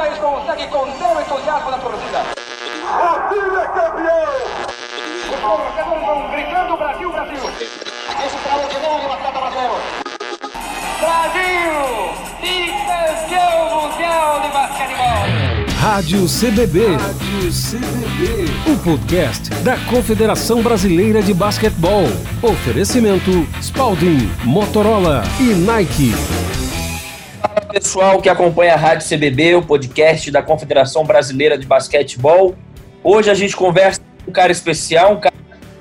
Jamais consegue conter o entusiasmo da torcida. O time é campeão! Os torcedores vão gritando Brasil, Brasil. Esse extraordinário batata brasileiro. Brasil! Bicampeão mundial de basquetebol! Rádio CBB. Rádio CBB. O podcast da Confederação Brasileira de Basquetebol. Oferecimento Spalding, Motorola e Nike. Fala pessoal que acompanha a Rádio CBB, o podcast da Confederação Brasileira de Basquetebol. Hoje a gente conversa com um cara especial, um cara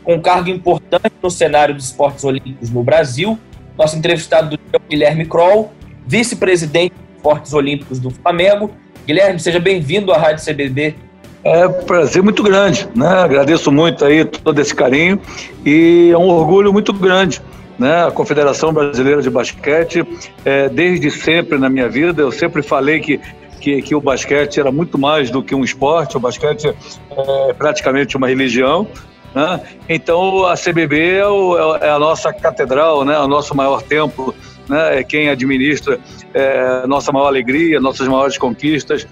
com um cargo importante no cenário dos esportes olímpicos no Brasil. Nosso entrevistado do dia é o Guilherme Kroll, vice-presidente dos esportes olímpicos do Flamengo Guilherme, seja bem-vindo à Rádio CBB. É um prazer muito grande, né? Agradeço muito aí todo esse carinho e é um orgulho muito grande, né? A Confederação Brasileira de Basquete, é, desde sempre na minha vida, eu sempre falei que que, que, o basquete era muito mais do que um esporte, o basquete é praticamente uma religião. Né? Então a CBB é, o, é, a nossa catedral, né? o nosso maior templo né, é quem administra é, nossa maior alegria, nossas maiores conquistas.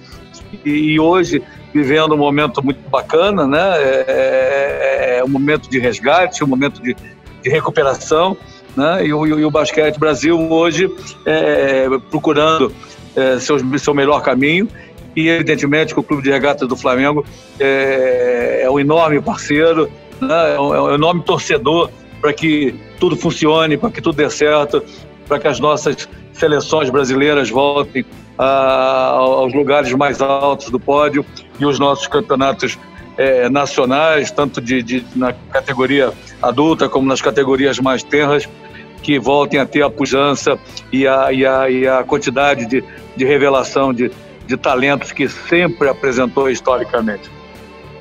E, e hoje, vivendo um momento muito bacana, né, é, é, é um momento de resgate, um momento de, de recuperação. Né, e, o, e o basquete Brasil hoje é, procurando é, seu, seu melhor caminho. E evidentemente que o Clube de Regatas do Flamengo é, é um enorme parceiro, né? é, um, é um enorme torcedor para que tudo funcione, para que tudo dê certo, para que as nossas seleções brasileiras voltem a, aos lugares mais altos do pódio e os nossos campeonatos é, nacionais, tanto de, de, na categoria adulta como nas categorias mais tenras, que voltem a ter a pujança e a, e a, e a quantidade de, de revelação de, de talentos que sempre apresentou historicamente.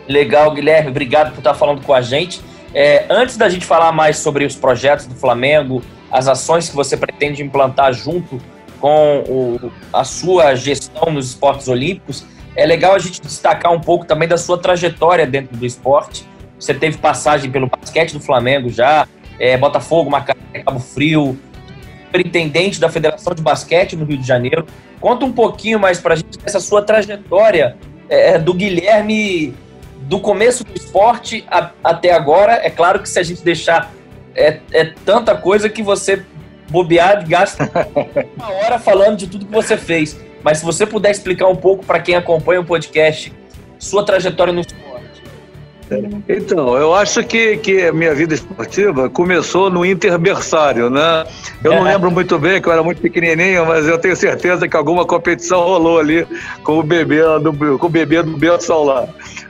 Legal, Guilherme, obrigado por estar falando com a gente. É, antes da gente falar mais sobre os projetos do Flamengo, as ações que você pretende implantar junto com o, a sua gestão nos esportes olímpicos, é legal a gente destacar um pouco também da sua trajetória dentro do esporte. Você teve passagem pelo basquete do Flamengo já, é, Botafogo, Macaé, Cabo Frio, superintendente da Federação de Basquete no Rio de Janeiro. Conta um pouquinho mais para a gente dessa sua trajetória é, do Guilherme do começo do esporte a, até agora. É claro que se a gente deixar é, é tanta coisa que você bobear gasta uma hora falando de tudo que você fez. Mas se você puder explicar um pouco para quem acompanha o podcast, sua trajetória no esporte. Então, eu acho que, que a minha vida esportiva começou no interbersário, né? Eu não é. lembro muito bem, que eu era muito pequenininho, mas eu tenho certeza que alguma competição rolou ali com o bebê do, com o bebê do Bento lá.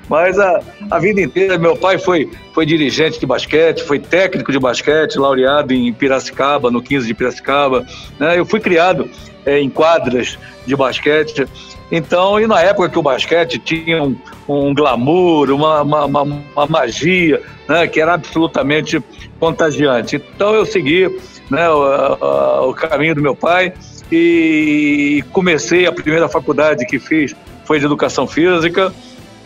Mas a, a vida inteira, meu pai foi, foi dirigente de basquete, foi técnico de basquete, laureado em Piracicaba, no 15 de Piracicaba. Né? Eu fui criado é, em quadras de basquete. Então, e na época que o basquete tinha um, um glamour, uma, uma, uma, uma magia, né, que era absolutamente contagiante. Então, eu segui né, o, o caminho do meu pai e comecei a primeira faculdade que fiz foi de educação física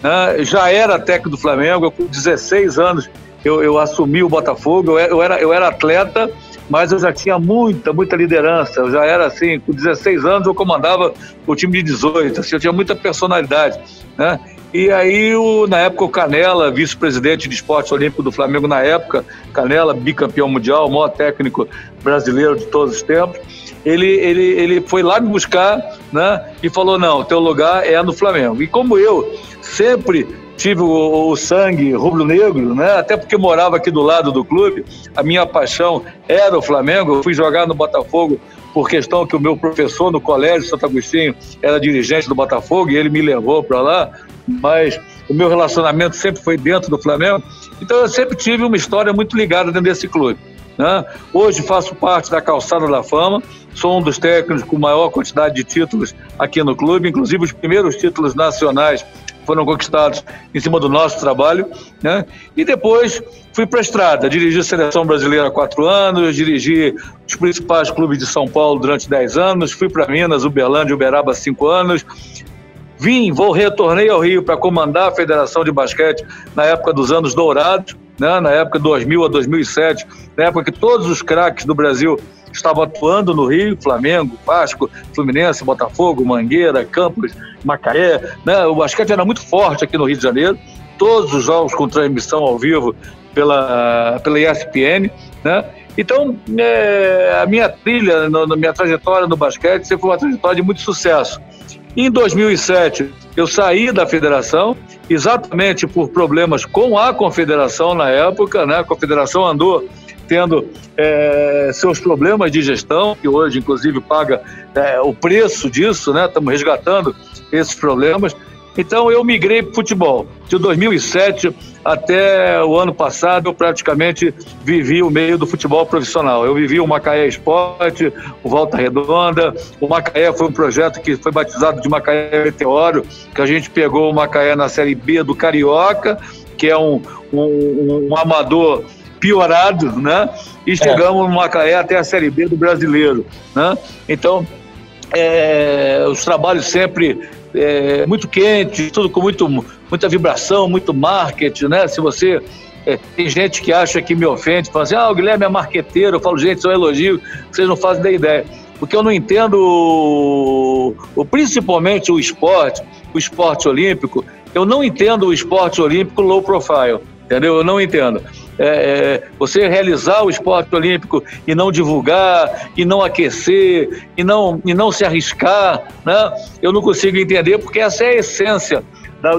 né? já era técnico do Flamengo, eu, com 16 anos eu, eu assumi o Botafogo, eu, era, eu era atleta, mas eu já tinha muita, muita liderança, eu já era assim, com 16 anos eu comandava o time de 18, assim, eu tinha muita personalidade, né? E aí, o, na época, o Canela, vice-presidente de esporte olímpico do Flamengo na época, Canela, bicampeão mundial, maior técnico brasileiro de todos os tempos, ele, ele, ele foi lá me buscar né, e falou, não, teu lugar é no Flamengo. E como eu sempre tive o, o sangue rubro-negro, né? até porque morava aqui do lado do clube, a minha paixão era o Flamengo, eu fui jogar no Botafogo por questão que o meu professor no colégio Santo Agostinho era dirigente do Botafogo e ele me levou para lá, mas o meu relacionamento sempre foi dentro do Flamengo, então eu sempre tive uma história muito ligada dentro desse clube. Né? Hoje faço parte da Calçada da Fama, sou um dos técnicos com maior quantidade de títulos aqui no clube, inclusive os primeiros títulos nacionais foram conquistados em cima do nosso trabalho, né? E depois fui para a estrada, dirigi a seleção brasileira há quatro anos, dirigi os principais clubes de São Paulo durante dez anos, fui para Minas, Uberlândia, Uberaba cinco anos, vim, vou retornei ao Rio para comandar a Federação de Basquete na época dos anos dourados, né, na época 2000 a 2007, na época que todos os craques do Brasil estavam atuando no Rio, Flamengo, Vasco, Fluminense, Botafogo, Mangueira, Campos, Macaé. Né? O basquete era muito forte aqui no Rio de Janeiro. Todos os jogos com transmissão ao vivo pela, pela ESPN. Né? Então, é, a minha trilha, a minha trajetória no basquete sempre foi uma trajetória de muito sucesso. Em 2007, eu saí da federação, exatamente por problemas com a confederação na época, né? A confederação andou tendo é, seus problemas de gestão, que hoje, inclusive, paga é, o preço disso, né? Estamos resgatando esses problemas. Então, eu migrei para o futebol. De 2007 até o ano passado, eu praticamente vivi o meio do futebol profissional. Eu vivi o Macaé Esporte, o Volta Redonda. O Macaé foi um projeto que foi batizado de Macaé Meteoro, que a gente pegou o Macaé na Série B do Carioca, que é um, um, um amador piorado, né? E é. chegamos é. no Macaé até a Série B do Brasileiro, né? Então, é, os trabalhos sempre é, muito quentes, tudo com muito, muita vibração, muito marketing, né? Se você é, tem gente que acha que me ofende, fala assim, ah, o Guilherme é marqueteiro, eu falo, gente, isso elogio, vocês não fazem da ideia. Porque eu não entendo, o, o, principalmente o esporte, o esporte olímpico, eu não entendo o esporte olímpico low profile, entendeu? Eu não entendo é, é, você realizar o esporte olímpico e não divulgar, e não aquecer, e não, e não se arriscar, né? eu não consigo entender, porque essa é a essência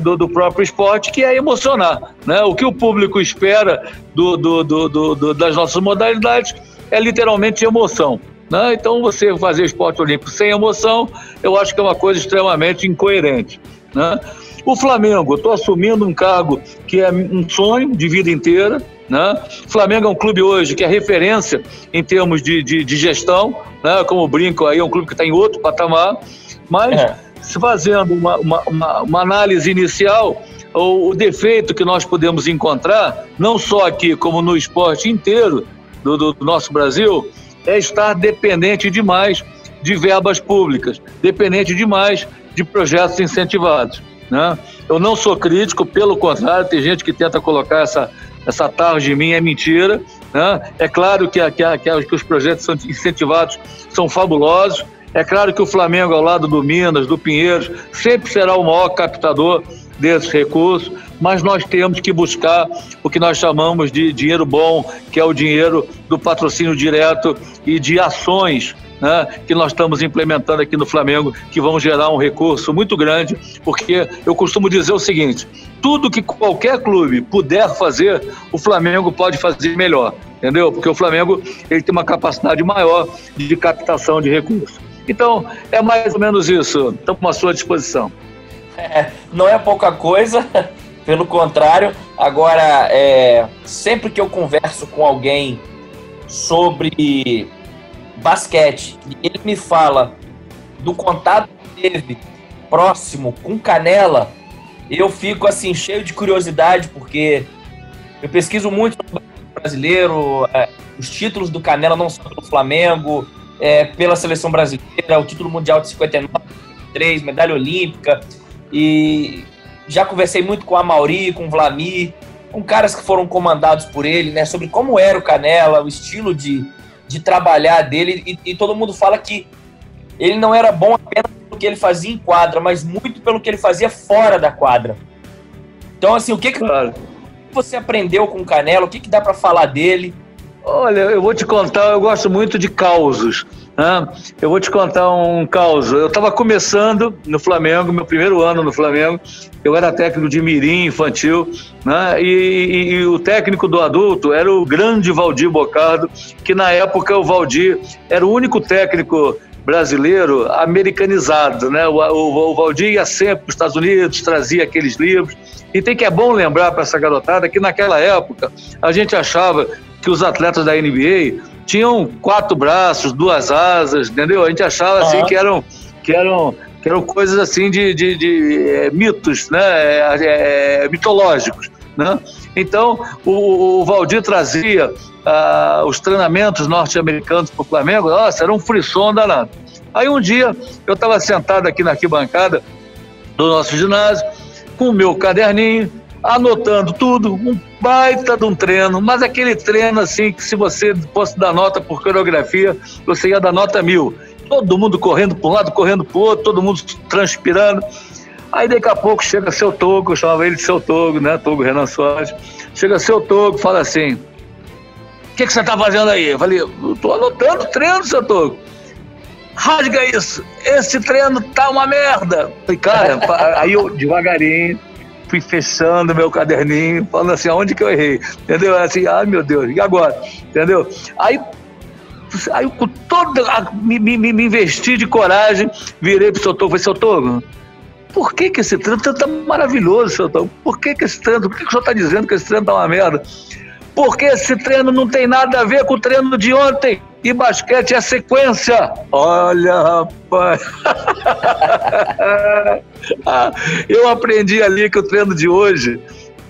do, do, próprio esporte, que é emocionar. Né? O que o público espera do, do, do, das nossas modalidades é literalmente emoção. Né? Então, você fazer esporte olímpico sem emoção, eu acho que é uma coisa extremamente incoerente. Né? O Flamengo, estou assumindo um cargo que é um sonho de vida inteira, né? O Flamengo é um clube hoje que é referência em termos de, de, de gestão, né? como brinco aí, é um clube que está em outro patamar, mas é. fazendo uma, uma, uma, uma análise inicial, o, o, defeito que nós podemos encontrar, não só aqui, como no esporte inteiro do, do, do nosso Brasil, é estar dependente demais de verbas públicas, dependente demais de projetos incentivados. Né? Eu não sou crítico, pelo contrário, tem gente que tenta colocar essa, essa tarde em mim é mentira. Né? É claro que, que, que, que os projetos são incentivados são fabulosos. É claro que o Flamengo, ao lado do Minas, do Pinheiros, sempre será o maior captador desses recursos, mas nós temos que buscar o que nós chamamos de dinheiro bom, que é o dinheiro do patrocínio direto e de ações né, que nós estamos implementando aqui no Flamengo, que vão gerar um recurso muito grande, porque eu costumo dizer o seguinte: tudo que qualquer clube puder fazer, o Flamengo pode fazer melhor, entendeu? Porque o Flamengo ele tem uma capacidade maior de captação de recursos. Então, é mais ou menos isso. Estamos à sua disposição. É, não é pouca coisa, pelo contrário. Agora, é, sempre que eu converso com alguém sobre basquete e ele me fala do contato que teve próximo com Canela, eu fico assim cheio de curiosidade porque eu pesquiso muito no brasileiro, é, os títulos do Canela não só pelo Flamengo, é, pela seleção brasileira, o título mundial de 59, 3, medalha olímpica e já conversei muito com a Mauri, com o Vlamir, com caras que foram comandados por ele, né, sobre como era o Canela, o estilo de, de trabalhar dele, e, e, todo mundo fala que ele não era bom apenas pelo que ele fazia em quadra, mas muito pelo que ele fazia fora da quadra. Então, assim, o que, que claro. você aprendeu com o Canelo? O que, que dá para falar dele? Olha, eu vou te contar, eu gosto muito de causos. Né? Eu vou te contar um caos. Eu estava começando no Flamengo, meu primeiro ano no Flamengo. Eu era técnico de mirim infantil, né? E, e, e, o técnico do adulto era o grande Valdir Bocardo, que na época o Valdir era o único técnico brasileiro americanizado, né? O, Valdir ia sempre para os Estados Unidos, trazia aqueles livros. E tem que é bom lembrar para essa garotada que naquela época a gente achava que os atletas da NBA tinham quatro braços, duas asas, entendeu? A gente achava uhum. assim que eram, que eram, que eram coisas assim de, de, de é, mitos, né? É, é, mitológicos, né? Então o, o Valdir trazia ah, os treinamentos norte-americanos para o Flamengo, nossa, era um frisson danado. Aí um dia eu estava sentado aqui na arquibancada do nosso ginásio com o meu caderninho, anotando tudo, um baita de um treino, mas aquele treino assim que se você fosse dar nota por coreografia, você ia dar nota mil. Todo mundo correndo para um lado, correndo para o outro, todo mundo transpirando. Aí daqui a pouco chega seu Togo, eu chamava ele de seu Togo, né? Togo Renan Soares. Chega seu Togo fala assim: O que, que você está fazendo aí? Eu falei: Estou anotando treino, seu Togo. Rasga isso, esse treino tá uma merda. Falei, cara, aí eu devagarinho fui fechando meu caderninho, falando assim, aonde que eu errei? Entendeu? Assim, ai meu Deus, e agora? Entendeu? Aí Aí com toda. Me, me, me investi de coragem, virei pro seu Togo, falei, seu Togo, por que, que esse treino tá maravilhoso, seu Togo? Por que, que esse treino, por que, que o senhor está dizendo que esse treino tá uma merda? Porque esse treino não tem nada a ver com o treino de ontem. E basquete é sequência. Olha, rapaz. Eu aprendi ali que o treino de hoje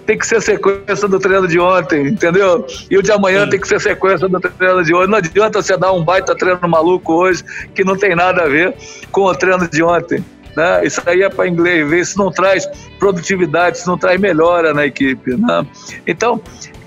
tem que ser sequência do treino de ontem, entendeu? E o de amanhã Sim. tem que ser sequência do treino de hoje. Não adianta você dar um baita treino maluco hoje que não tem nada a ver com o treino de ontem. Né? Isso aí é para inglês ver, isso não traz produtividade, isso não traz melhora na equipe. Né? Então,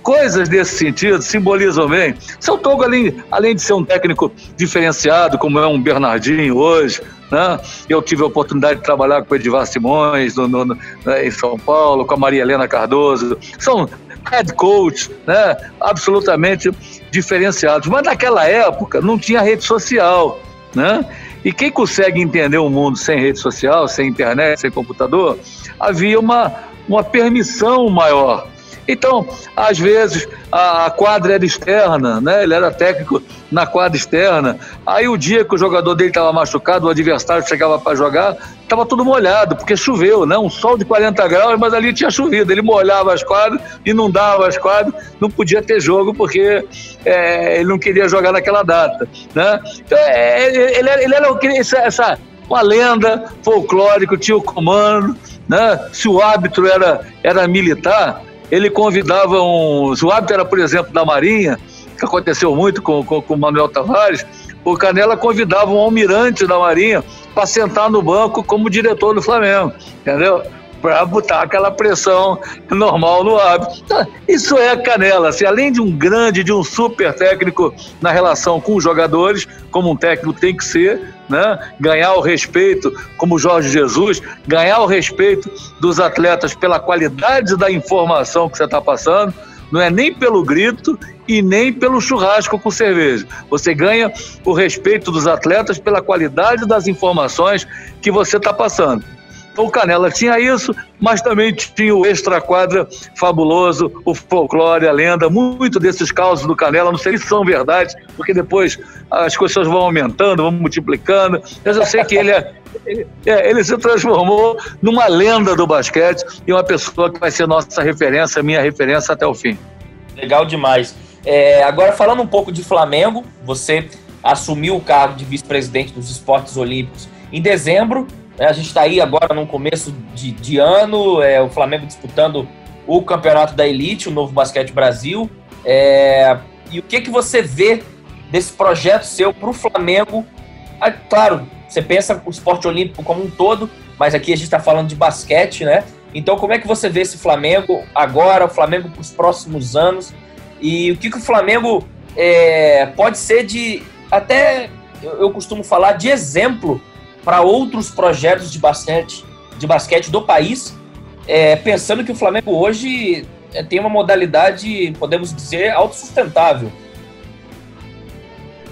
coisas desse sentido simbolizam bem. Seu Togo, além, além de ser um técnico diferenciado, como é um Bernardinho hoje, né? eu tive a oportunidade de trabalhar com o Edivar Simões no, no, né, em São Paulo, com a Maria Helena Cardoso, são head coach, né? absolutamente diferenciados. Mas naquela época não tinha rede social. Né? E quem consegue entender o um mundo sem rede social, sem internet, sem computador, havia uma, uma permissão maior então, às vezes, a, quadra era externa, né? ele era técnico na quadra externa. Aí, o dia que o jogador dele estava machucado, o adversário chegava para jogar, estava tudo molhado, porque choveu, né? um sol de 40 graus, mas ali tinha chovido. Ele molhava as quadras, inundava as quadras, não podia ter jogo porque é, ele não queria jogar naquela data. Né? Então, é, ele, era, ele era essa, essa, uma lenda folclórica, tinha o comando. Né? Se o árbitro era, era militar, ele convidava um. O hábito era, por exemplo, da Marinha, que aconteceu muito com, com, com o Manuel Tavares, o Canela convidava um almirante da Marinha para sentar no banco como diretor do Flamengo, entendeu? Para botar aquela pressão normal no hábito. Então, isso é Canela. Assim, além de um grande, de um super técnico na relação com os jogadores, como um técnico tem que ser, né? ganhar o respeito, como Jorge Jesus, ganhar o respeito dos atletas pela qualidade da informação que você está passando, não é nem pelo grito e nem pelo churrasco com cerveja. Você ganha o respeito dos atletas pela qualidade das informações que você está passando. Então o Canela tinha isso, mas também tinha o extra-quadra fabuloso, o folclore, a lenda, muito desses causos do Canela, não sei se são verdade, porque depois as coisas vão aumentando, vão multiplicando, eu sei que ele é, ele, é, ele se transformou numa lenda do basquete e uma pessoa que vai ser nossa referência, minha referência até o fim. Legal demais. É, agora falando um pouco de Flamengo, você assumiu o cargo de vice-presidente dos esportes olímpicos em dezembro? A gente está aí agora no começo de, de ano, é, o Flamengo disputando o campeonato da Elite, o Novo Basquete Brasil. É, e o que, que você vê desse projeto seu para o Flamengo? Ah, claro, você pensa o esporte olímpico como um todo, mas aqui a gente está falando de basquete, né? Então, como é que você vê esse Flamengo agora, o Flamengo para os próximos anos? E o que, que o Flamengo é, pode ser de. Até eu costumo falar de exemplo para outros projetos de basquete, de basquete do país, é, pensando que o Flamengo hoje é, tem uma modalidade, podemos dizer, autossustentável.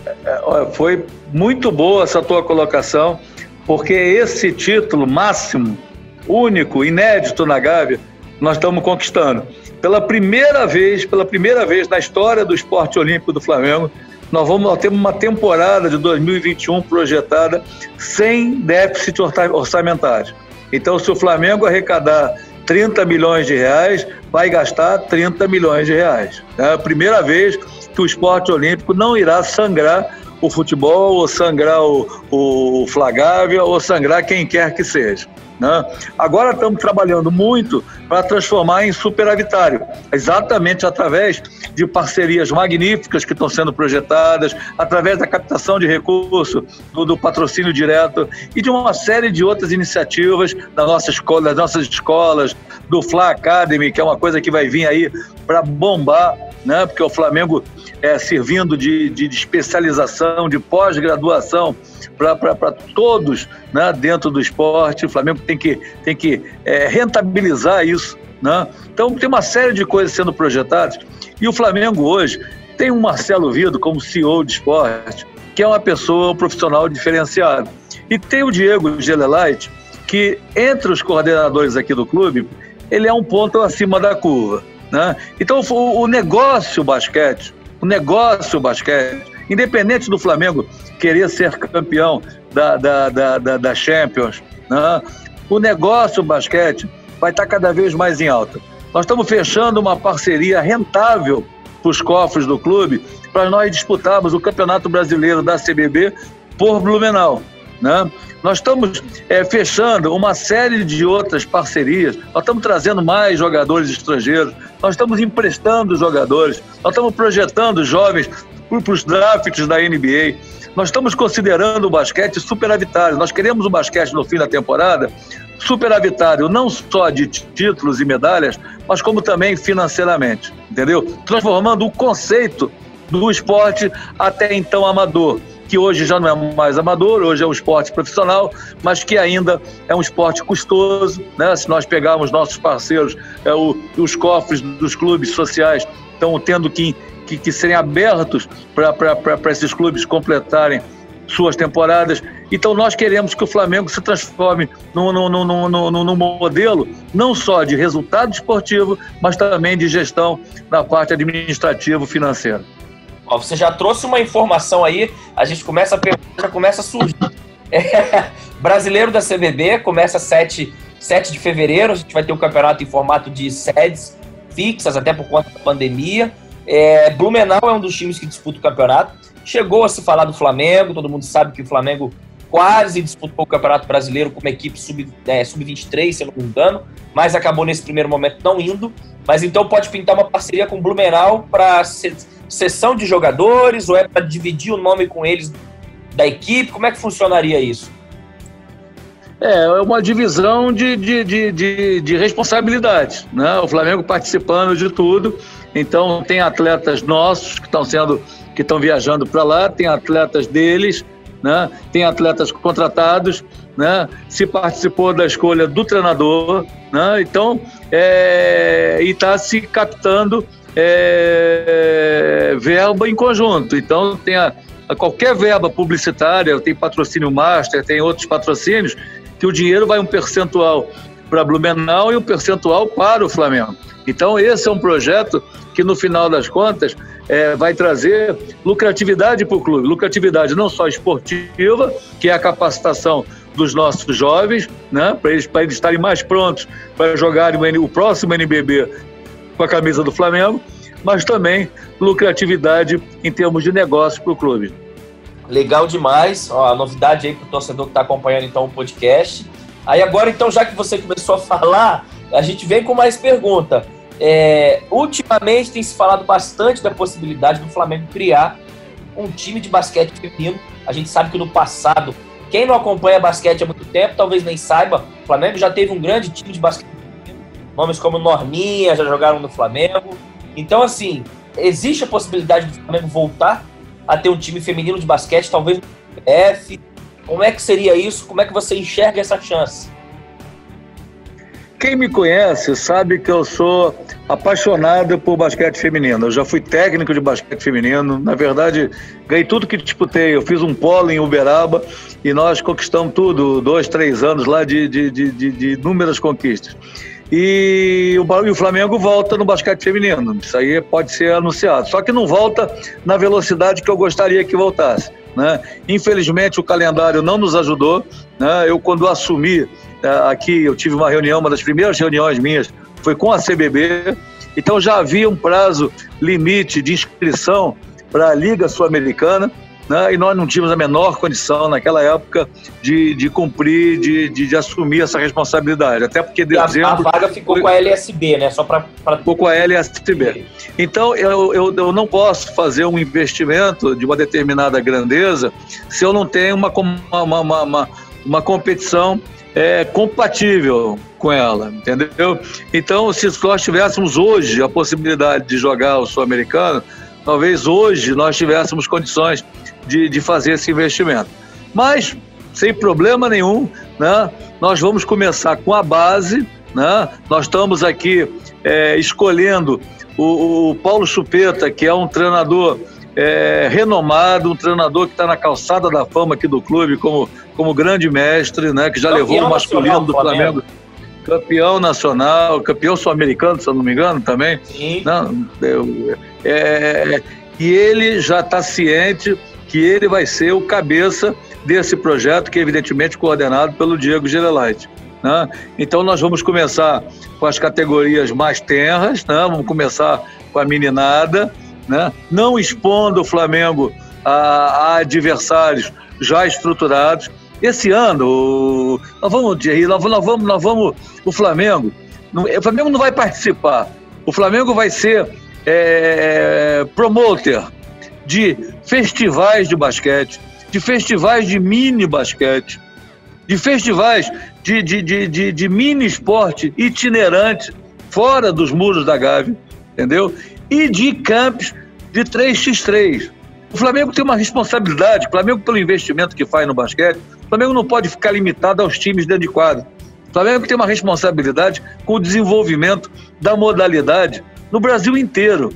É, foi muito boa essa tua colocação, porque esse título máximo, único, inédito na Gávea, nós estamos conquistando. Pela primeira vez, pela primeira vez na história do esporte olímpico do Flamengo, nós vamos ter uma temporada de 2021 projetada sem déficit orçamentário. Então, se o Flamengo arrecadar 30 milhões de reais, vai gastar 30 milhões de reais. É a primeira vez que o esporte olímpico não irá sangrar o futebol, ou sangrar o, o Flagávia, ou sangrar quem quer que seja. Né? Agora estamos trabalhando muito para transformar em superavitário, exatamente através de parcerias magníficas que estão sendo projetadas, através da captação de recursos, do, do patrocínio direto e de uma série de outras iniciativas da nossa escola, das nossas escolas, do Fla Academy, que é uma coisa que vai vir aí para bombar, né? porque o Flamengo é servindo de, de especialização, de pós-graduação para todos né, dentro do esporte. O Flamengo tem que, tem que é, rentabilizar isso. Né? Então, tem uma série de coisas sendo projetadas. E o Flamengo hoje tem um Marcelo Vido como CEO de esporte, que é uma pessoa, profissional diferenciado. E tem o Diego Gelelite, que entre os coordenadores aqui do clube, ele é um ponto acima da curva. Né? Então, o, o negócio basquete, o negócio basquete, independente do Flamengo querer ser campeão da, da, da, da, da Champions, né? o negócio basquete vai estar cada vez mais em alta. Nós estamos fechando uma parceria rentável para os cofres do clube para nós disputarmos o Campeonato Brasileiro da CBB por Blumenau. Né? Nós estamos é, fechando uma série de outras parcerias, nós estamos trazendo mais jogadores estrangeiros, nós estamos emprestando jogadores, nós estamos projetando jovens para os drafts da NBA. Nós estamos considerando o basquete superavitário. Nós queremos o basquete no fim da temporada superavitário, não só de títulos e medalhas, mas como também financeiramente, entendeu? Transformando o conceito do esporte até então amador, que hoje já não é mais amador, hoje é um esporte profissional, mas que ainda é um esporte custoso, né? Se nós pegarmos nossos parceiros, é, o, os cofres dos clubes sociais estão tendo que que, que serem abertos para esses clubes completarem suas temporadas. Então nós queremos que o Flamengo se transforme num, num, num, num, num modelo não só de resultado esportivo, mas também de gestão na parte administrativa financeira. Ó, você já trouxe uma informação aí, a gente começa a já começa a surgir. É, brasileiro da CBB começa 7, 7 de fevereiro, a gente vai ter o um campeonato em formato de sedes fixas, até por conta da pandemia. É, Blumenau é um dos times que disputa o campeonato. Chegou a se falar do Flamengo, todo mundo sabe que o Flamengo quase disputou o Campeonato Brasileiro como equipe sub-23, é, sub se eu não me engano, mas acabou nesse primeiro momento não indo. Mas então pode pintar uma parceria com o Blumenau para sessão de jogadores ou é para dividir o nome com eles da equipe? Como é que funcionaria isso? É, é uma divisão de, de, de, de, de responsabilidades. Né? O Flamengo participando de tudo então tem atletas nossos que estão sendo que estão viajando para lá, tem atletas deles, né? Tem atletas contratados, né? Se participou da escolha do treinador, né? Então é, e está se captando é, verba em conjunto. Então tem a, a qualquer verba publicitária, tem patrocínio master, tem outros patrocínios que o dinheiro vai um percentual para Blumenau e um percentual para o Flamengo. Então, esse é um projeto que, no final das contas, é, vai trazer lucratividade para o clube. Lucratividade não só esportiva, que é a capacitação dos nossos jovens, né, para eles, eles estarem mais prontos para jogarem o, o próximo NBB com a camisa do Flamengo, mas também lucratividade em termos de negócio para o clube. Legal demais. Ó, a novidade aí para o torcedor que está acompanhando então o podcast. Aí agora, então, já que você começou a falar, a gente vem com mais pergunta. É, ultimamente tem se falado bastante da possibilidade do Flamengo criar um time de basquete feminino. A gente sabe que no passado, quem não acompanha basquete há muito tempo, talvez nem saiba, o Flamengo já teve um grande time de basquete. Nomes como Norminha já jogaram no Flamengo. Então, assim, existe a possibilidade do Flamengo voltar a ter um time feminino de basquete, talvez no F. Como é que seria isso? Como é que você enxerga essa chance? Quem me conhece sabe que eu sou apaixonado por basquete feminino. Eu já fui técnico de basquete feminino. Na verdade, ganhei tudo que disputei. Eu fiz um polo em Uberaba e nós conquistamos tudo, dois, três anos lá de, de, de, de, inúmeras conquistas. E o, e o Flamengo volta no basquete feminino. Isso aí pode ser anunciado. Só que não volta na velocidade que eu gostaria que voltasse. Né? Infelizmente, o calendário não nos ajudou. Né? Eu, quando assumi é, aqui eu tive uma reunião, uma das primeiras reuniões minhas foi com a CBB, então já havia um prazo limite de inscrição para a Liga Sul-Americana, né? e nós não tínhamos a menor condição naquela época de, de cumprir, de, de, de assumir essa responsabilidade. Até porque dezembro. A, a vaga ficou com a LSB, né? Só para. Pra... Ficou com a LSB. Então eu, eu, eu não posso fazer um investimento de uma determinada grandeza se eu não tenho uma, uma, uma, uma, uma competição é, compatível com ela, entendeu? Então, se nós tivéssemos hoje a possibilidade de jogar o Sul-Americano, talvez hoje nós tivéssemos condições de, de fazer esse investimento. Mas, sem problema nenhum, né, nós vamos começar com a base, né? nós estamos aqui é, escolhendo o, o, Paulo Chupeta, que é um treinador é, renomado, um treinador que está na calçada da fama aqui do clube como, como grande mestre, né, que já campeão levou o masculino do Flamengo. Flamengo. Campeão nacional, campeão sul-americano, se eu não me engano, também. Sim. Não, eu, é, e ele já está ciente que ele vai ser o cabeça desse projeto, que é evidentemente coordenado pelo Diego Gerelite. Né? Então nós vamos começar com as categorias mais tenras, né? vamos começar com a meninada, né? não expondo o Flamengo a, a adversários já estruturados. Esse ano, nós vamos, nós, nós vamos, nós vamos, o Flamengo, o Flamengo não vai participar. O Flamengo vai ser é, promoter de festivais de basquete, de festivais de mini basquete, de festivais de, de, de, de, de mini esporte itinerante fora dos muros da Gávea, entendeu? E de campos de 3x3. O Flamengo tem uma responsabilidade, o Flamengo pelo investimento que faz no basquete, Flamengo não pode ficar limitado aos times dentro de quadro. O Flamengo tem uma responsabilidade com o desenvolvimento da modalidade no Brasil inteiro,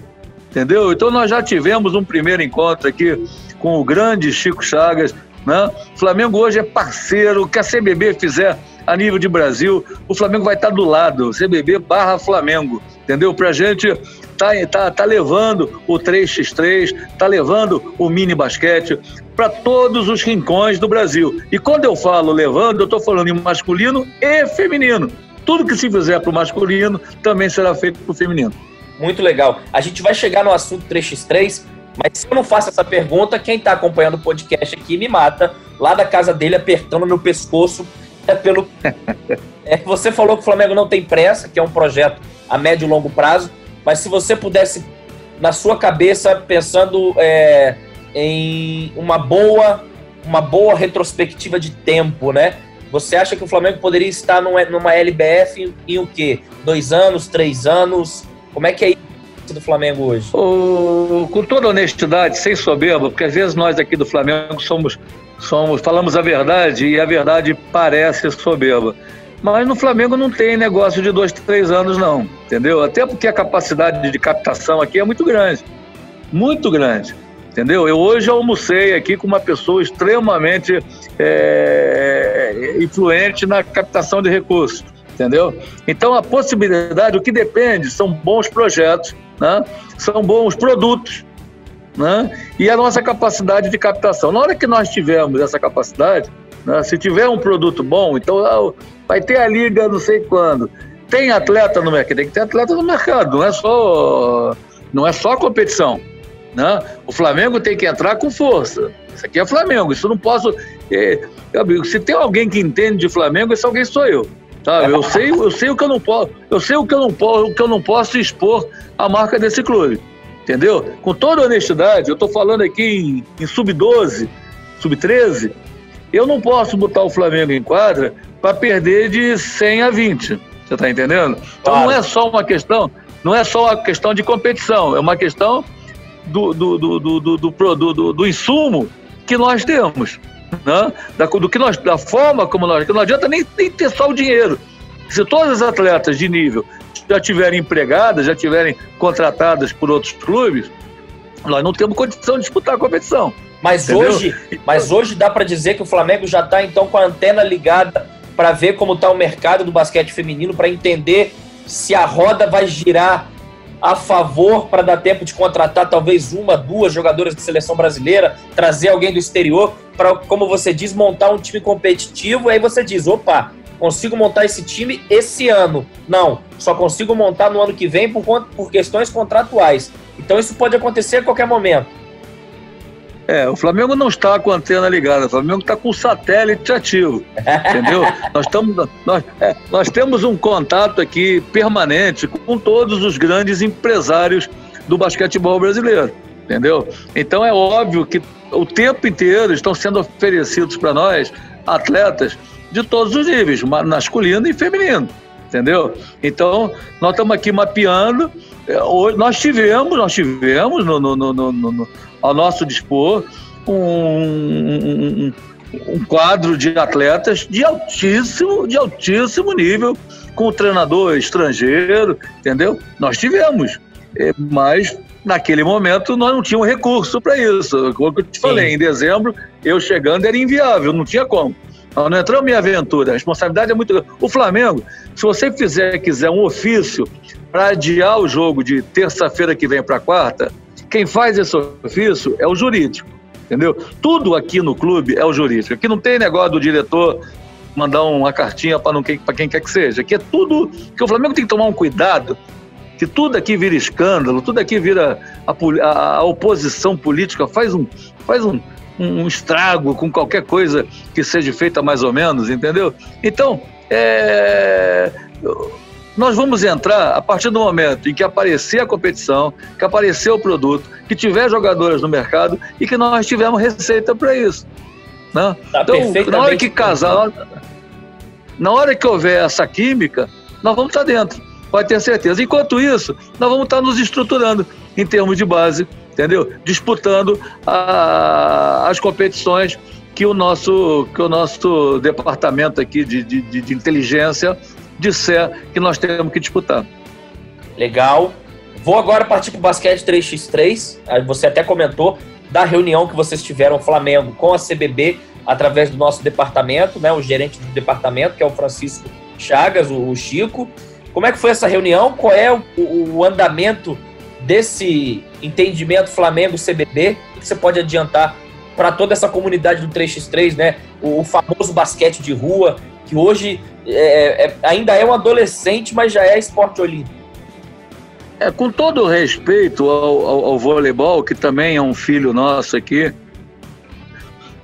entendeu? Então nós já tivemos um primeiro encontro aqui com o grande Chico Chagas, né? O Flamengo hoje é parceiro, o que a CBB fizer a nível de Brasil, o Flamengo vai estar do lado, CBB barra Flamengo, entendeu? Pra gente tá, tá, tá levando o 3x3, tá levando o mini basquete para todos os rincões do Brasil. E quando eu falo levando, eu estou falando em masculino e feminino. Tudo que se fizer para o masculino também será feito para o feminino. Muito legal. A gente vai chegar no assunto 3x3, mas se eu não faço essa pergunta, quem está acompanhando o podcast aqui me mata, lá da casa dele, apertando meu pescoço. É pelo. é, você falou que o Flamengo não tem pressa, que é um projeto a médio e longo prazo, mas se você pudesse, na sua cabeça, pensando é, em uma boa, uma boa retrospectiva de tempo, né? Você acha que o Flamengo poderia estar numa LBF em, em o quê? Dois anos, três anos? Como é que é isso do Flamengo hoje? O, com toda honestidade, sem soberba, porque às vezes nós aqui do Flamengo somos, somos, falamos a verdade e a verdade parece soberba. Mas no Flamengo não tem negócio de dois, três anos, não, entendeu? Até porque a capacidade de captação aqui é muito grande. Muito grande. Entendeu? Eu hoje almocei aqui com uma pessoa extremamente é, influente na captação de recursos entendeu? Então a possibilidade, o que depende são bons projetos, né? são bons produtos, né? e a nossa capacidade de captação. Na hora que nós tivermos essa capacidade, né? se tiver um produto bom, então ah, vai ter a liga não sei quando. Tem atleta no mercado, tem que ter atleta no mercado, não é só, não é só competição. Né? O Flamengo tem que entrar com força. Isso aqui é Flamengo, isso não posso. É, se tem alguém que entende de Flamengo, esse alguém sou eu. Sabe? Eu sei, eu sei o que eu não posso, eu sei o que eu não posso, o que eu não posso expor a marca desse clube. Entendeu? Com toda honestidade, eu estou falando aqui em, em sub-12, sub-13, eu não posso botar o Flamengo em quadra para perder de 100 a 20. Você está entendendo? Então claro. não é só uma questão, não é só uma questão de competição, é uma questão do, do, do, do, do, do, do, do insumo que nós temos né? da, do que nós, da forma como nós. Que não adianta nem, nem ter só o dinheiro. Se todas as atletas de nível já tiverem empregadas, já tiverem contratadas por outros clubes, nós não temos condição de disputar a competição. Mas hoje, mas hoje dá para dizer que o Flamengo já está então com a antena ligada para ver como está o mercado do basquete feminino, para entender se a roda vai girar a favor para dar tempo de contratar talvez uma, duas jogadoras de seleção brasileira, trazer alguém do exterior para, como você diz, montar um time competitivo. Aí você diz: opa, consigo montar esse time esse ano. Não, só consigo montar no ano que vem por, por questões contratuais. Então isso pode acontecer a qualquer momento. É, o Flamengo não está com a antena ligada, o Flamengo está com o satélite ativo, entendeu? nós, estamos, nós, é, nós temos um contato aqui permanente com todos os grandes empresários do basquetebol brasileiro, entendeu? Então é óbvio que o tempo inteiro estão sendo oferecidos para nós atletas de todos os níveis, masculino e feminino, entendeu? Então nós estamos aqui mapeando. É, nós tivemos, nós tivemos no, no, no, no ao nosso dispor um, um, um, quadro de atletas de altíssimo, de altíssimo nível, com o treinador estrangeiro, entendeu? Nós tivemos, é, mas naquele momento nós não tínhamos recurso para isso. Como eu te falei, Sim. em dezembro, eu chegando era inviável, não tinha como. Nós não entramos em aventura, a responsabilidade é muito grande. O Flamengo, se você fizer, quiser um ofício para adiar o jogo de terça-feira que vem para quarta, quem faz esse ofício é o jurídico, entendeu? Tudo aqui no clube é o jurídico. Aqui não tem negócio do diretor mandar uma cartinha para quem, quem quer que seja. Aqui é tudo que o Flamengo tem que tomar um cuidado, que tudo aqui vira escândalo, tudo aqui vira a, a, a oposição política faz um faz um, um estrago com qualquer coisa que seja feita mais ou menos, entendeu? Então, é nós vamos entrar a partir do momento em que aparecer a competição, que aparecer o produto, que tiver jogadores no mercado e que nós tivermos receita para isso. Né? Tá então, na hora que casar, na hora que houver essa química, nós vamos estar dentro, pode ter certeza. Enquanto isso, nós vamos estar nos estruturando em termos de base, entendeu? Disputando a, as competições que o nosso, que o nosso departamento aqui de, de, de inteligência disser que nós temos que disputar. Legal. Vou agora partir para o basquete 3x3. Você até comentou da reunião que vocês tiveram Flamengo com a CBB através do nosso departamento, né, o gerente do departamento, que é o Francisco Chagas, o Chico. Como é que foi essa reunião? Qual é o, o andamento desse entendimento Flamengo-CBB? O que você pode adiantar para toda essa comunidade do 3x3, né? O, o famoso basquete de rua, que hoje é, é, ainda é um adolescente, mas já é esporte olímpico. É, com todo respeito ao, ao, ao, voleibol, que também é um filho nosso aqui,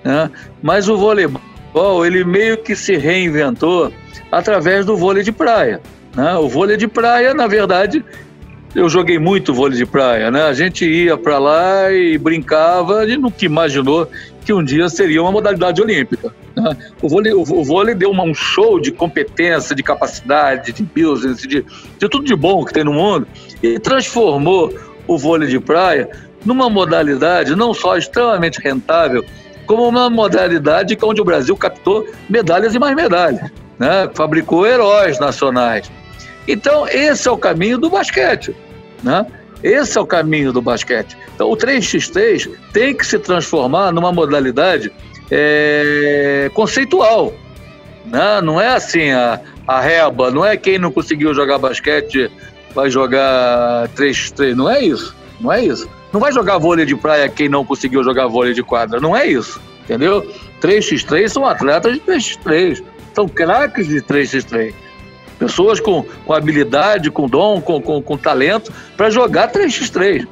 né? mas o voleibol ele meio que se reinventou através do vôlei de praia. Né? O vôlei de praia, na verdade, eu joguei muito vôlei de praia, né? A gente ia para lá e brincava, a gente nunca imaginou que um dia seria uma modalidade olímpica. Né? O, vôlei, o, vôlei deu uma, um show de competência, de capacidade, de business, de, de tudo de bom que tem no mundo e transformou o vôlei de praia numa modalidade não só extremamente rentável, como uma modalidade onde o Brasil captou medalhas e mais medalhas, né? fabricou heróis nacionais. Então, esse é o caminho do basquete. Né? Esse é o caminho do basquete. Então, o 3x3 tem que se transformar numa modalidade é, conceitual. Né? Não é assim a, a reba, não é quem não conseguiu jogar basquete vai jogar 3x3. Não é isso. Não é isso. Não vai jogar vôlei de praia quem não conseguiu jogar vôlei de quadra. Não é isso. Entendeu? 3x3 são atletas de 3x3. São craques de 3x3. Pessoas com, com habilidade, com dom, com, com, com talento para jogar 3x3.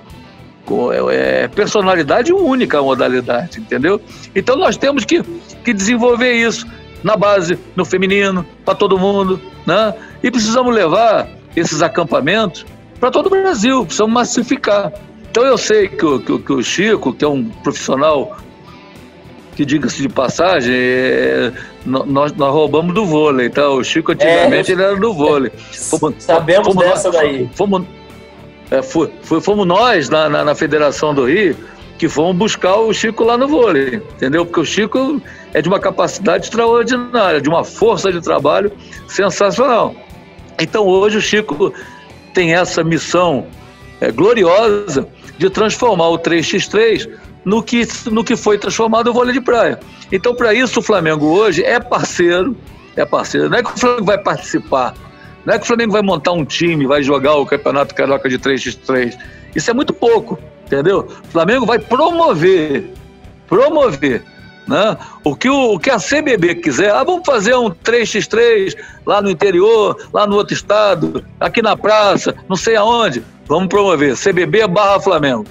Com, é, é personalidade única a modalidade, entendeu? Então nós temos que, que desenvolver isso na base, no feminino, para todo mundo, né? E precisamos levar esses acampamentos para todo o Brasil, precisamos massificar. Então eu sei que o, que, que o Chico, que é um profissional que diga-se de passagem, é, nós, nós roubamos do vôlei, tá? O Chico antigamente é, ele era do vôlei. Fomos, Sabemos fomos dessa nós, daí. Fomos, é, foi, fomos nós na, na, na, Federação do Rio que fomos buscar o Chico lá no vôlei, entendeu? Porque o Chico é de uma capacidade extraordinária, de uma força de trabalho sensacional. Então hoje o Chico tem essa missão é, gloriosa de transformar o 3x3 no que, no que foi transformado o vôlei de praia. Então, para isso, o Flamengo hoje é parceiro, é parceiro. Não é que o Flamengo vai participar, não é que o Flamengo vai montar um time, vai jogar o Campeonato Carioca de 3x3. Isso é muito pouco, entendeu? O Flamengo vai promover, promover. Né? O, que o, o que a CBB quiser, ah, vamos fazer um 3x3 lá no interior, lá no outro estado, aqui na praça, não sei aonde, vamos promover. CBB barra Flamengo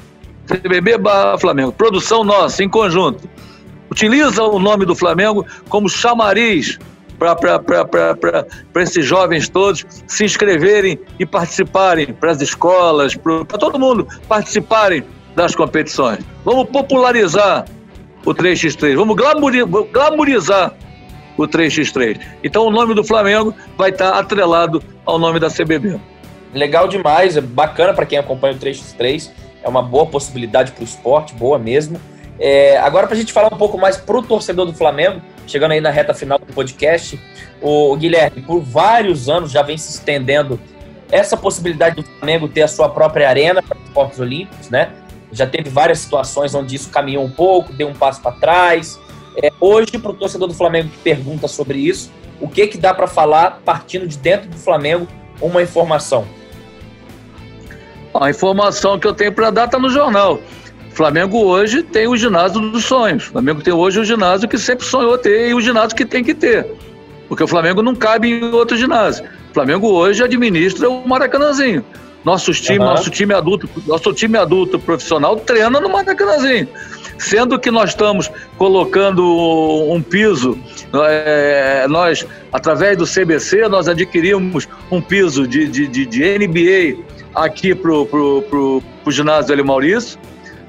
CBB barra Flamengo. Produção nossa, em conjunto. Utiliza o nome do Flamengo como chamariz para esses jovens todos se inscreverem e participarem, para as escolas, para todo mundo participarem das competições. Vamos popularizar o 3x3, vamos glamourizar o 3x3. Então o nome do Flamengo vai estar atrelado ao nome da CBB. Legal demais, é bacana para quem acompanha o 3x3, é uma boa possibilidade para o esporte, boa mesmo. É, agora, para a gente falar um pouco mais para o torcedor do Flamengo, chegando aí na reta final do podcast, o Guilherme, por vários anos já vem se estendendo essa possibilidade do Flamengo ter a sua própria arena para os esportes olímpicos, né? Já teve várias situações onde isso caminhou um pouco, deu um passo para trás. É, hoje, para o torcedor do Flamengo que pergunta sobre isso, o que que dá para falar partindo de dentro do Flamengo uma informação? A informação que eu tenho para dar está no jornal. O Flamengo hoje tem o ginásio dos sonhos. O Flamengo tem hoje o ginásio que sempre sonhou ter e o ginásio que tem que ter. Porque o Flamengo não cabe em outro ginásio. O Flamengo hoje administra o Maracanãzinho. Nossos time, uhum. Nosso time adulto, nosso time adulto profissional treina no Maracanãzinho. Sendo que nós estamos colocando um piso, é, nós, através do CBC, nós adquirimos um piso de, de, de, de NBA aqui para o pro, pro, pro ginásio Hélio Maurício.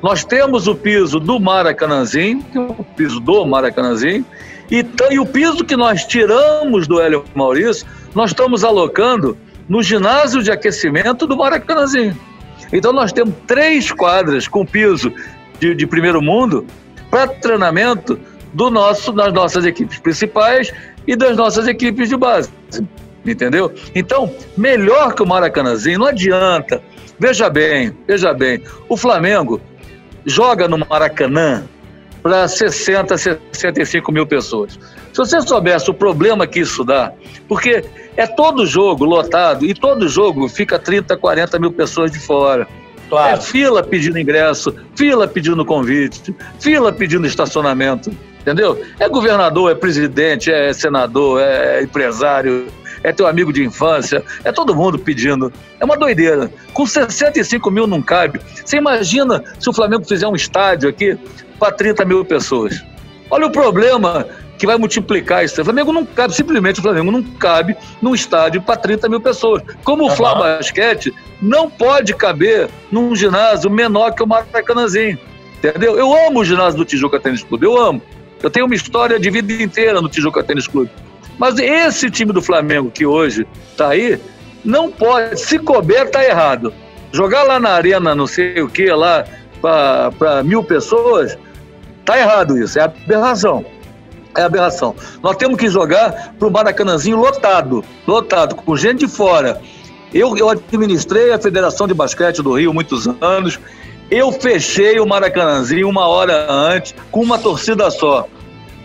Nós temos o piso do Maracanãzinho, o piso do Maracanãzinho, e, e o piso que nós tiramos do Hélio Maurício, nós estamos alocando no ginásio de aquecimento do Maracanãzinho. Então nós temos três quadras com piso de, de primeiro mundo para treinamento do nosso, das nossas equipes principais e das nossas equipes de base. Entendeu? Então, melhor que o Maracanãzinho, não adianta. Veja bem, veja bem, o Flamengo joga no Maracanã para 60, 65 mil pessoas. Se você soubesse o problema que isso dá, porque é todo jogo lotado e todo jogo fica 30, 40 mil pessoas de fora. Claro. É fila pedindo ingresso, fila pedindo convite, fila pedindo estacionamento, entendeu? É governador, é presidente, é senador, é empresário, é teu amigo de infância, é todo mundo pedindo. É uma doideira. Com 65 mil não cabe. Você imagina se o Flamengo fizer um estádio aqui para 30 mil pessoas. Olha o problema que vai multiplicar isso. O Flamengo não cabe, simplesmente o Flamengo não cabe num estádio para 30 mil pessoas. Como o Flá Basquete não pode caber num ginásio menor que o Maracanãzinho. Entendeu? Eu amo o ginásio do Tijuca Tênis Clube, eu amo. Eu tenho uma história de vida inteira no Tijuca Tênis Clube. Mas esse time do Flamengo que hoje está aí, não pode, se couber, está errado. Jogar lá na arena, não sei o que, lá para mil pessoas, Tá errado isso, é aberração. É aberração. Nós temos que jogar para o Maracanãzinho lotado, lotado, com gente de fora. Eu, eu administrei a Federação de Basquete do Rio muitos anos. Eu fechei o Maracanãzinho uma hora antes, com uma torcida só.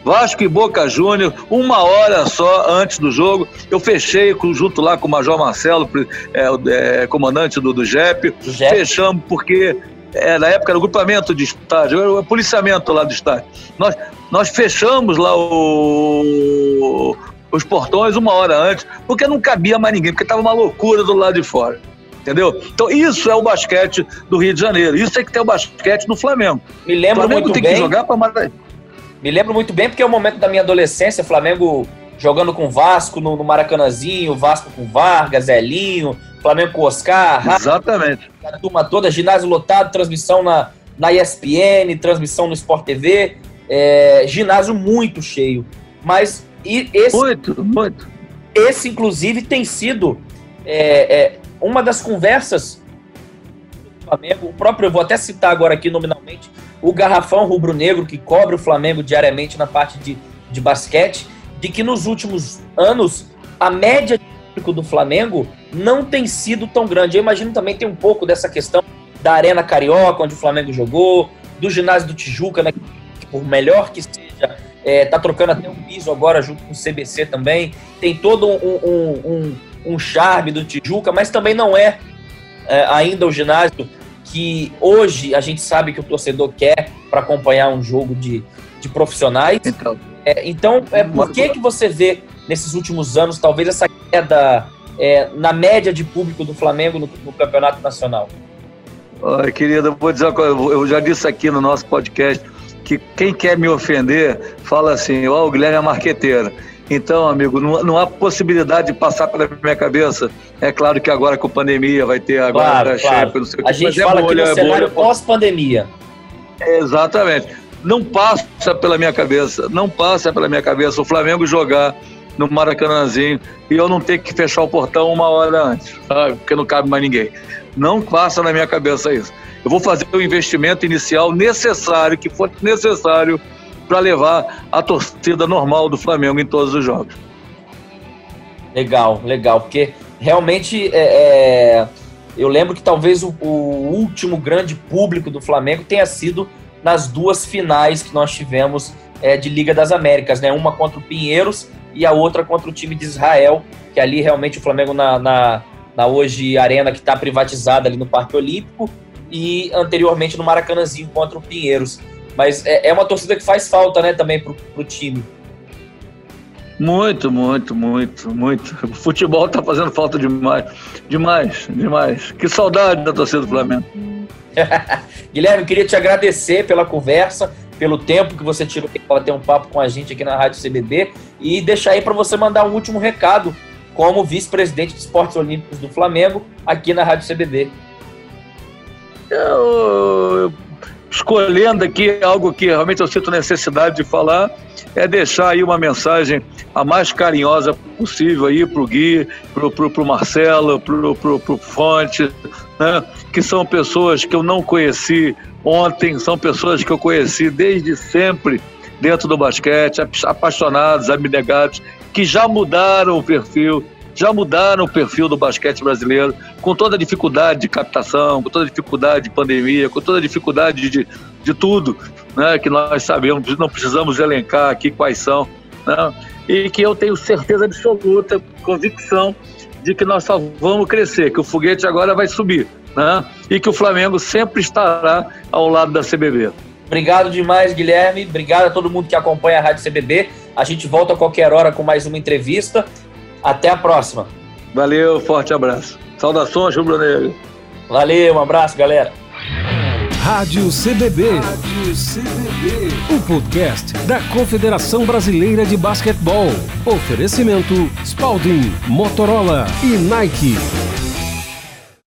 Vasco e Boca Júnior, uma hora só antes do jogo. Eu fechei junto lá com o Major Marcelo, é, é, comandante do, do JEP. JEP. Fechamos porque é, na época era o grupamento de estádio, o policiamento lá do estádio. Nós, nós fechamos lá o, os portões uma hora antes, porque não cabia mais ninguém, porque estava uma loucura do lado de fora. Entendeu? Então, isso é o basquete do Rio de Janeiro. Isso é que tem o basquete do Flamengo. Me lembro o Flamengo muito tem bem. que jogar para Me lembro muito bem, porque é o momento da minha adolescência, Flamengo jogando com Vasco no, no Maracanãzinho, Vasco com Vargas, Elinho, Flamengo com Oscar. Exatamente. A turma toda, ginásio lotado, transmissão na, na ESPN, transmissão no Sport TV. É, ginásio muito cheio. Mas e esse. Muito, muito. Esse, inclusive, tem sido é, é, uma das conversas do Flamengo. O próprio, eu vou até citar agora aqui nominalmente, o Garrafão Rubro-Negro, que cobre o Flamengo diariamente na parte de, de basquete, de que nos últimos anos a média do Flamengo não tem sido tão grande. Eu imagino também tem um pouco dessa questão da Arena Carioca, onde o Flamengo jogou, do ginásio do Tijuca, né, que por melhor que seja, é, tá trocando até um piso agora junto com o CBC também. Tem todo um, um, um, um charme do Tijuca, mas também não é, é ainda o ginásio que hoje a gente sabe que o torcedor quer para acompanhar um jogo de, de profissionais. Então, é, então é, por que, que você vê nesses últimos anos, talvez essa queda é, na média de público do Flamengo no, no campeonato nacional? Ai, querida, vou dizer uma coisa, eu já disse aqui no nosso podcast que quem quer me ofender fala assim, ó, oh, o Guilherme é marqueteiro. Então, amigo, não, não, há possibilidade de passar pela minha cabeça. É claro que agora com a pandemia vai ter agora claro, a claro. não sei o que. A gente é fala é bolha, que no cenário pós-pandemia. Exatamente. Não passa pela minha cabeça, não passa pela minha cabeça o Flamengo jogar no Maracanãzinho e eu não ter que fechar o portão uma hora antes, sabe? Porque não cabe mais ninguém. Não passa na minha cabeça isso. Eu vou fazer o investimento inicial necessário, que for necessário, para levar a torcida normal do Flamengo em todos os jogos. Legal, legal, porque realmente é, é, eu lembro que talvez o, o, último grande público do Flamengo tenha sido nas duas finais que nós tivemos é, de Liga das Américas, né? Uma contra o Pinheiros e a outra contra o time de Israel, que ali realmente o Flamengo na, na, na hoje arena que está privatizada ali no Parque Olímpico e anteriormente no Maracanãzinho contra o Pinheiros. Mas é, é uma torcida que faz falta, né, também pro, pro time. Muito, muito, muito, muito. O futebol tá fazendo falta demais. Demais, demais. Que saudade da torcida do Flamengo. Guilherme, queria te agradecer pela conversa, pelo tempo que você tirou para ter um papo com a gente aqui na Rádio CBB e deixar aí para você mandar um último recado como vice-presidente de esportes olímpicos do Flamengo aqui na Rádio CBB. Eu, escolhendo aqui algo que realmente eu sinto necessidade de falar, é deixar aí uma mensagem a mais carinhosa possível aí para o Gui, para o Marcelo, para o Fonte, né? que são pessoas que eu não conheci ontem, são pessoas que eu conheci desde sempre dentro do basquete, apaixonados, abnegados, que já mudaram o perfil, já mudaram o perfil do basquete brasileiro, com toda a dificuldade de captação, com toda a dificuldade de pandemia, com toda a dificuldade de, de tudo, né, que nós sabemos, não precisamos elencar aqui quais são, né, e que eu tenho certeza absoluta, convicção, de que nós só vamos crescer, que o foguete agora vai subir, né, e que o Flamengo sempre estará ao lado da CBB. Obrigado demais, Guilherme. Obrigado a todo mundo que acompanha a Rádio CBB. A gente volta a qualquer hora com mais uma entrevista. Até a próxima. Valeu, forte abraço. Saudações, Rubro Negro. Valeu, um abraço, galera. Rádio CBB. Rádio CBB. O podcast da Confederação Brasileira de Basquetebol. Oferecimento Spalding, Motorola e Nike.